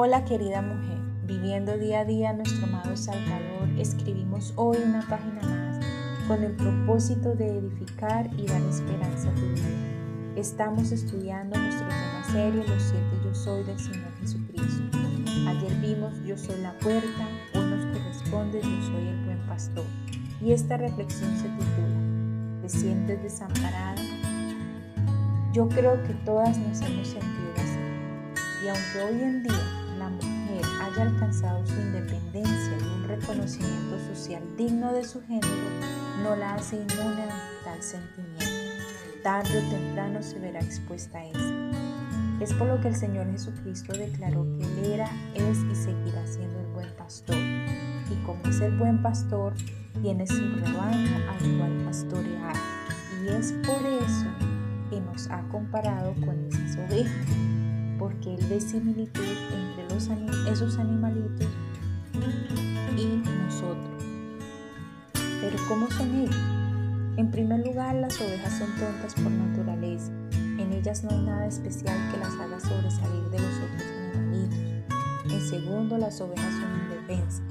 Hola querida mujer, viviendo día a día nuestro amado Salvador, escribimos hoy una página más con el propósito de edificar y dar esperanza a tu vida. Estamos estudiando nuestro tema serio, los siete yo soy del Señor Jesucristo. Ayer vimos yo soy la puerta, hoy nos corresponde yo soy el buen pastor. Y esta reflexión se titula, ¿te sientes desamparada? Yo creo que todas nos hemos sentido así. Y aunque hoy en día la mujer haya alcanzado su independencia y un reconocimiento social digno de su género, no la hace inmune a tal sentimiento. Tarde o temprano se verá expuesta a eso. Es por lo que el Señor Jesucristo declaró que Él era, es y seguirá siendo el buen pastor. Y como es el buen pastor, tiene su rebaño al cual pastorear. Y es por eso que nos ha comparado con esas ovejas porque Él ve similitud esos animalitos y nosotros. Pero ¿cómo son ellos? En primer lugar, las ovejas son tontas por naturaleza. En ellas no hay nada especial que las haga sobresalir de los otros animalitos. En segundo, las ovejas son indefensas.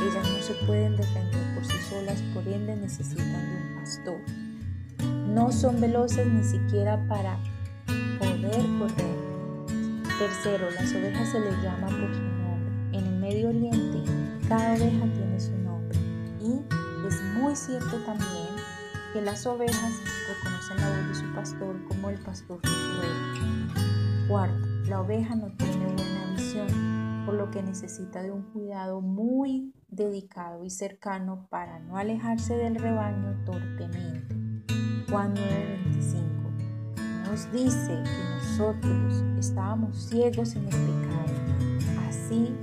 Ellas no se pueden defender por sí solas, por ende necesitan de un pastor. No son veloces ni siquiera para poder correr Tercero, las ovejas se les llama por su nombre. En el Medio Oriente, cada oveja tiene su nombre. Y es muy cierto también que las ovejas reconocen la voz de su pastor como el pastor de su oveja. Cuarto, la oveja no tiene buena visión, por lo que necesita de un cuidado muy dedicado y cercano para no alejarse del rebaño torpemente. Juan 9:25 nos dice que nosotros estábamos ciegos en el pecado. Así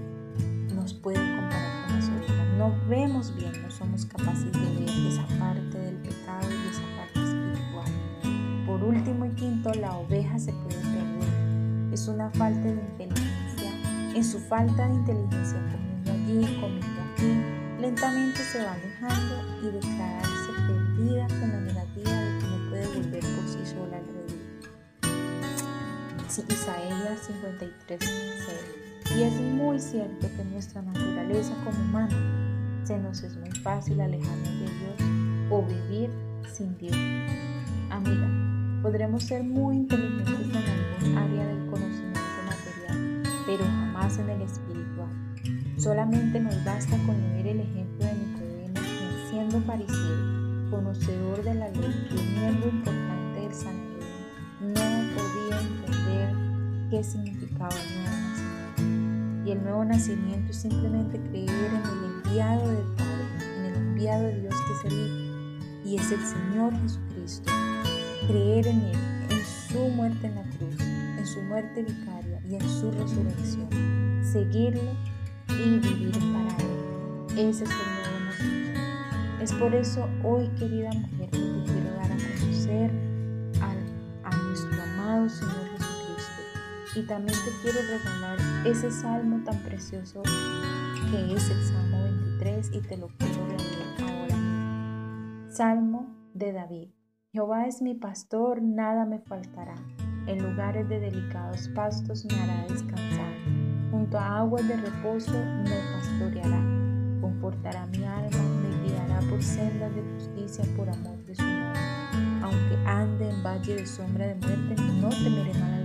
nos pueden comparar con ovejas. No vemos bien, no somos capaces de ver esa parte del pecado y esa parte espiritual. Por último y quinto, la oveja se puede perder. Es una falta de inteligencia. En su falta de inteligencia, comiendo allí, comiendo aquí, lentamente se va alejando y declararse perdida con la negativa de que no puede volver por sí sola Isaías 53, 6. Y es muy cierto que nuestra naturaleza como humano se nos es muy fácil alejarnos de Dios o vivir sin Dios. Amiga, podremos ser muy inteligentes en algún área del conocimiento material, pero jamás en el espiritual. Solamente nos basta con leer el ejemplo de Nicodemo, quien siendo fariseo, conocedor de la ley y miembro importante del Sanedrín, no qué significaba el nuevo nacimiento. Y el nuevo nacimiento es simplemente creer en el enviado del Padre, en el enviado de Dios que es el y es el Señor Jesucristo. Creer en Él, en su muerte en la cruz, en su muerte vicaria y en su resurrección. Seguirlo y vivir para Él. Ese es el nuevo nacimiento. Es por eso hoy, querida mujer, que te quiero dar a conocer a nuestro amado Señor y también te quiero regalar ese salmo tan precioso que es el Salmo 23 y te lo quiero regalar ahora. Salmo de David. Jehová es mi pastor, nada me faltará. En lugares de delicados pastos me hará descansar. Junto a aguas de reposo me pastoreará. Confortará mi alma, me guiará por sendas de justicia por amor de su nombre. Aunque ande en valle de sombra de muerte, no temeré mal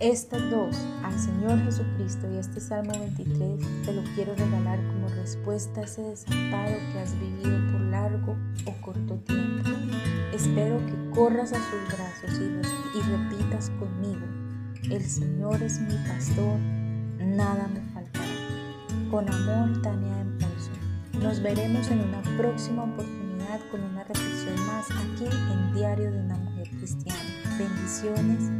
Estas dos, al Señor Jesucristo y este Salmo 23, te lo quiero regalar como respuesta a ese desamparo que has vivido por largo o corto tiempo. Espero que corras a sus brazos y, y repitas conmigo, el Señor es mi pastor, nada me faltará. Con amor, Tania Empolso. Nos veremos en una próxima oportunidad con una reflexión más aquí en Diario de una Mujer Cristiana. Bendiciones